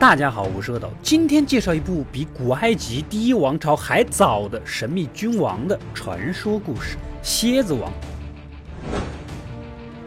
大家好，我是阿斗，今天介绍一部比古埃及第一王朝还早的神秘君王的传说故事——蝎子王。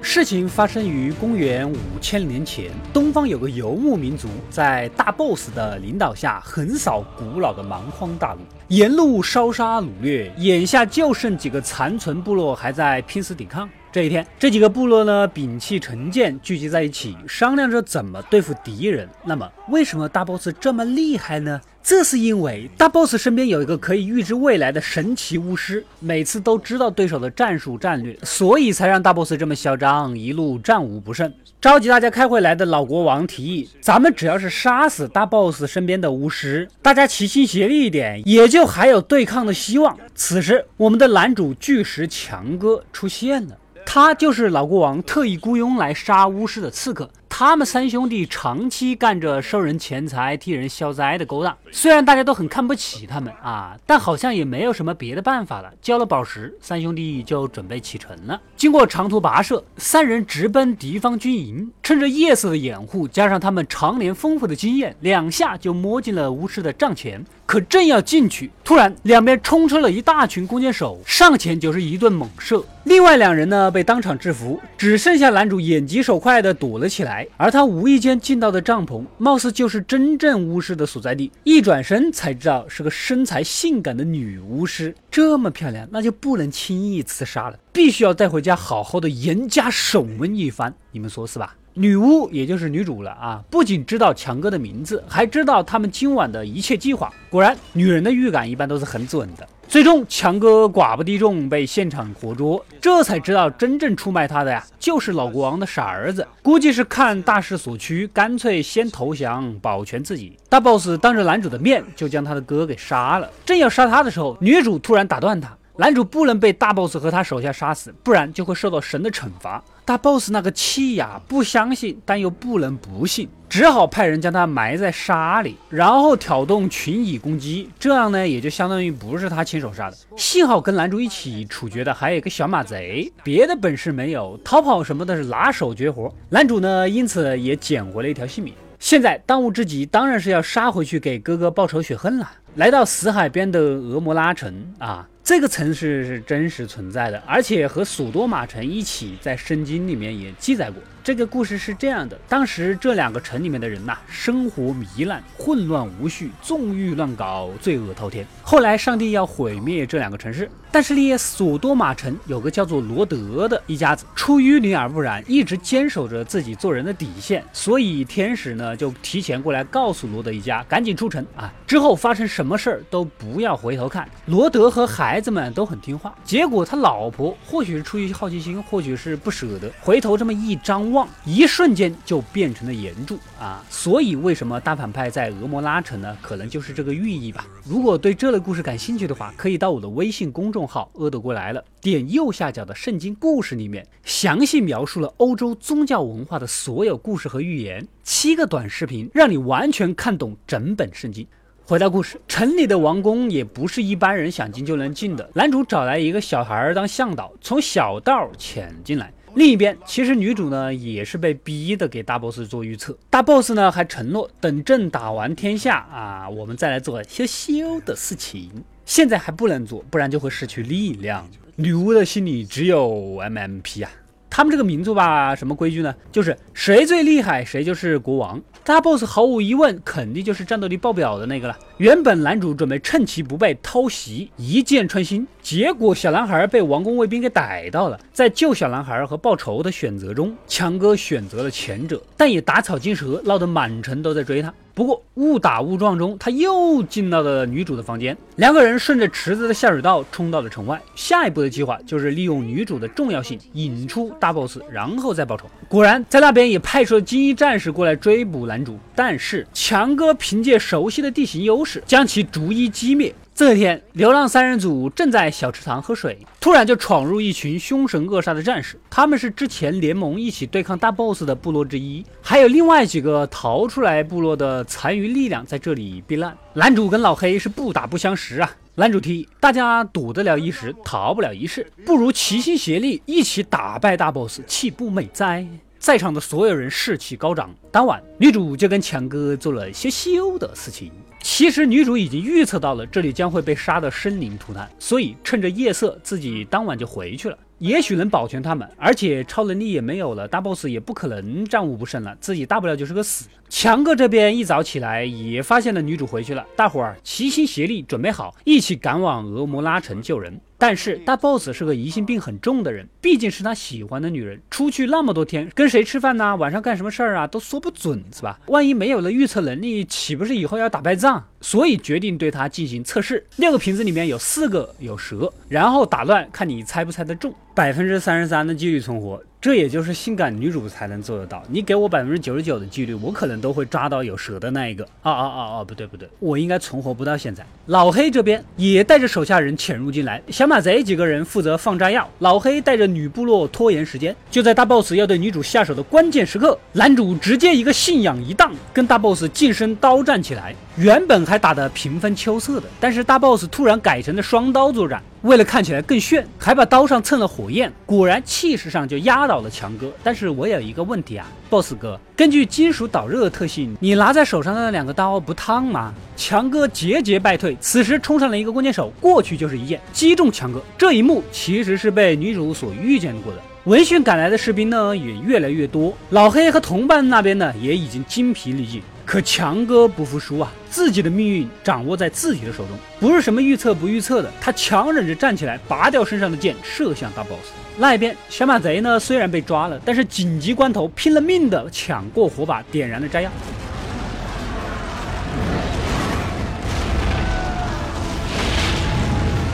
事情发生于公元五千年前，东方有个游牧民族，在大 boss 的领导下横扫古老的蛮荒大陆，沿路烧杀掳掠，眼下就剩几个残存部落还在拼死抵抗。这一天，这几个部落呢摒弃成见，聚集在一起，商量着怎么对付敌人。那么，为什么大 boss 这么厉害呢？这是因为大 boss 身边有一个可以预知未来的神奇巫师，每次都知道对手的战术战略，所以才让大 boss 这么嚣张，一路战无不胜。召集大家开会来的老国王提议，咱们只要是杀死大 boss 身边的巫师，大家齐心协力一点，也就还有对抗的希望。此时，我们的男主巨石强哥出现了。他就是老国王特意雇佣来杀巫师的刺客。他们三兄弟长期干着收人钱财、替人消灾的勾当。虽然大家都很看不起他们啊，但好像也没有什么别的办法了。交了宝石，三兄弟就准备启程了。经过长途跋涉，三人直奔敌方军营。趁着夜色的掩护，加上他们常年丰富的经验，两下就摸进了巫师的帐前。可正要进去，突然两边冲出了一大群弓箭手，上前就是一顿猛射。另外两人呢被当场制服，只剩下男主眼疾手快的躲了起来。而他无意间进到的帐篷，貌似就是真正巫师的所在地。一转身才知道是个身材性感的女巫师，这么漂亮，那就不能轻易刺杀了，必须要带回家好好的严加审问一番。你们说是吧？女巫也就是女主了啊！不仅知道强哥的名字，还知道他们今晚的一切计划。果然，女人的预感一般都是很准的。最终，强哥寡不敌众，被现场活捉。这才知道，真正出卖他的呀，就是老国王的傻儿子。估计是看大势所趋，干脆先投降，保全自己。大 boss 当着男主的面就将他的哥给杀了。正要杀他的时候，女主突然打断他。男主不能被大 boss 和他手下杀死，不然就会受到神的惩罚。大 boss 那个气呀，不相信，但又不能不信，只好派人将他埋在沙里，然后挑动群蚁攻击。这样呢，也就相当于不是他亲手杀的。幸好跟男主一起处决的还有一个小马贼，别的本事没有，逃跑什么的是拿手绝活。男主呢，因此也捡回了一条性命。现在当务之急当然是要杀回去给哥哥报仇雪恨了。来到死海边的俄摩拉城啊。这个城市是真实存在的，而且和索多玛城一起在圣经里面也记载过。这个故事是这样的：当时这两个城里面的人呐，生活糜烂、混乱无序，纵欲乱搞，罪恶滔天。后来上帝要毁灭这两个城市，但是呢，索多玛城有个叫做罗德的一家子，出淤泥而不染，一直坚守着自己做人的底线，所以天使呢就提前过来告诉罗德一家，赶紧出城啊！之后发生什么事儿都不要回头看。罗德和孩子们都很听话，结果他老婆或许是出于好奇心，或许是不舍得，回头这么一张。望一瞬间就变成了岩柱啊！所以为什么大反派在俄摩拉城呢？可能就是这个寓意吧。如果对这类故事感兴趣的话，可以到我的微信公众号“阿德过来了”，点右下角的圣经故事里面，详细描述了欧洲宗教文化的所有故事和寓言，七个短视频让你完全看懂整本圣经。回到故事，城里的王宫也不是一般人想进就能进的。男主找来一个小孩当向导，从小道潜进来。另一边，其实女主呢也是被逼的给大 boss 做预测。大 boss 呢还承诺，等朕打完天下啊，我们再来做羞羞的事情。现在还不能做，不然就会失去力量。女巫的心里只有 MMP 啊。他们这个民族吧，什么规矩呢？就是谁最厉害，谁就是国王。大 boss 毫无疑问，肯定就是战斗力爆表的那个了。原本男主准备趁其不备偷袭，一箭穿心，结果小男孩被王宫卫兵给逮到了。在救小男孩和报仇的选择中，强哥选择了前者，但也打草惊蛇，闹得满城都在追他。不过误打误撞中，他又进到了女主的房间。两个人顺着池子的下水道冲到了城外。下一步的计划就是利用女主的重要性引出大 boss，然后再报仇。果然，在那边也派出了精英战士过来追捕男主。但是强哥凭借熟悉的地形优势，将其逐一击灭。这天，流浪三人组正在小池塘喝水，突然就闯入一群凶神恶煞的战士。他们是之前联盟一起对抗大 boss 的部落之一，还有另外几个逃出来部落的残余力量在这里避难。男主跟老黑是不打不相识啊。男主提议，大家躲得了一时，逃不了一世，不如齐心协力，一起打败大 boss，岂不美哉？在场的所有人士气高涨。当晚，女主就跟强哥做了些羞的事情。其实女主已经预测到了这里将会被杀得生灵涂炭，所以趁着夜色，自己当晚就回去了。也许能保全他们，而且超能力也没有了，大 boss 也不可能战无不胜了，自己大不了就是个死。强哥这边一早起来也发现了女主回去了，大伙儿齐心协力，准备好一起赶往俄摩拉城救人。但是大 boss 是个疑心病很重的人，毕竟是他喜欢的女人，出去那么多天，跟谁吃饭呢？晚上干什么事儿啊？都说不准，是吧？万一没有了预测能力，岂不是以后要打败仗？所以决定对他进行测试。六个瓶子里面有四个有蛇，然后打乱，看你猜不猜得中。百分之三十三的几率存活。这也就是性感女主才能做得到。你给我百分之九十九的几率，我可能都会抓到有蛇的那一个。啊啊啊啊！不对不对，我应该存活不到现在。老黑这边也带着手下人潜入进来，小马贼几个人负责放炸药，老黑带着女部落拖延时间。就在大 boss 要对女主下手的关键时刻，男主直接一个信仰一荡，跟大 boss 近身刀战起来。原本还打得平分秋色的，但是大 boss 突然改成了双刀作战。为了看起来更炫，还把刀上蹭了火焰，果然气势上就压倒了强哥。但是我有一个问题啊，boss 哥，根据金属导热的特性，你拿在手上的那两个刀不烫吗？强哥节节败退，此时冲上了一个弓箭手，过去就是一剑击中强哥。这一幕其实是被女主所预见过的。闻讯赶来的士兵呢也越来越多，老黑和同伴那边呢也已经精疲力尽。可强哥不服输啊，自己的命运掌握在自己的手中，不是什么预测不预测的。他强忍着站起来，拔掉身上的剑，射向大 boss。那一边小马贼呢，虽然被抓了，但是紧急关头拼了命的抢过火把，点燃了炸药。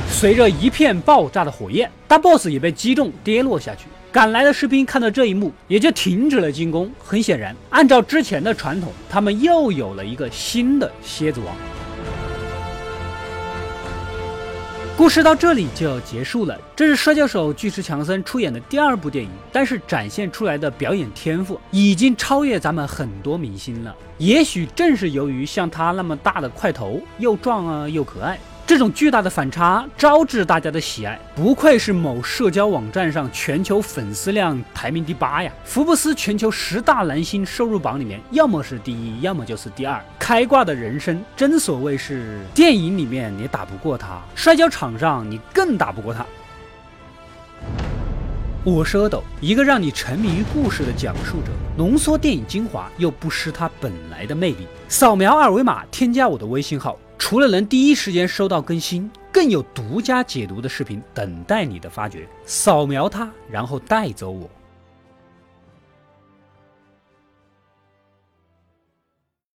随着一片爆炸的火焰，大 boss 也被击中，跌落下去。赶来的士兵看到这一幕，也就停止了进攻。很显然，按照之前的传统，他们又有了一个新的蝎子王。故事到这里就要结束了。这是摔跤手巨石强森出演的第二部电影，但是展现出来的表演天赋已经超越咱们很多明星了。也许正是由于像他那么大的块头，又壮啊又可爱。这种巨大的反差招致大家的喜爱，不愧是某社交网站上全球粉丝量排名第八呀！福布斯全球十大男星收入榜里面，要么是第一，要么就是第二。开挂的人生，真所谓是电影里面你打不过他，摔跤场上你更打不过他。我是阿斗，一个让你沉迷于故事的讲述者，浓缩电影精华又不失它本来的魅力。扫描二维码，添加我的微信号。除了能第一时间收到更新，更有独家解读的视频等待你的发掘。扫描它，然后带走我。